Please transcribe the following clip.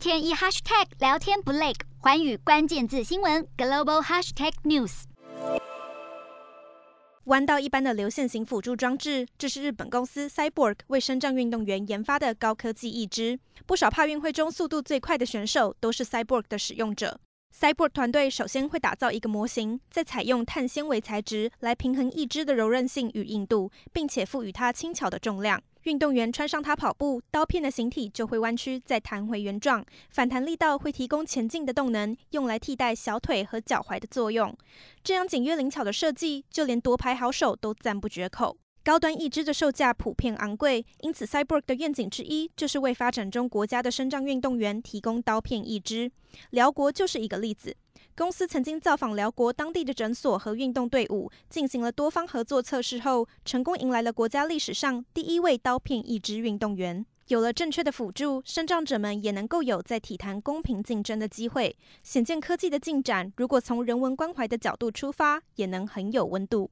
天一 hashtag 聊天不累，寰宇关键字新闻 global hashtag news。弯道一般的流线型辅助装置，这是日本公司 Cyborg 为身障运动员研发的高科技义肢。不少帕运会中速度最快的选手都是 Cyborg 的使用者。Cyborg 团队首先会打造一个模型，再采用碳纤维材质来平衡义肢的柔韧性与硬度，并且赋予它轻巧的重量。运动员穿上它跑步，刀片的形体就会弯曲再弹回原状，反弹力道会提供前进的动能，用来替代小腿和脚踝的作用。这样简约灵巧的设计，就连夺牌好手都赞不绝口。高端义肢的售价普遍昂贵，因此 Cyborg 的愿景之一就是为发展中国家的身障运动员提供刀片义肢。辽国就是一个例子。公司曾经造访辽国当地的诊所和运动队伍，进行了多方合作测试后，成功迎来了国家历史上第一位刀片义肢运动员。有了正确的辅助，身障者们也能够有在体坛公平竞争的机会。显见科技的进展，如果从人文关怀的角度出发，也能很有温度。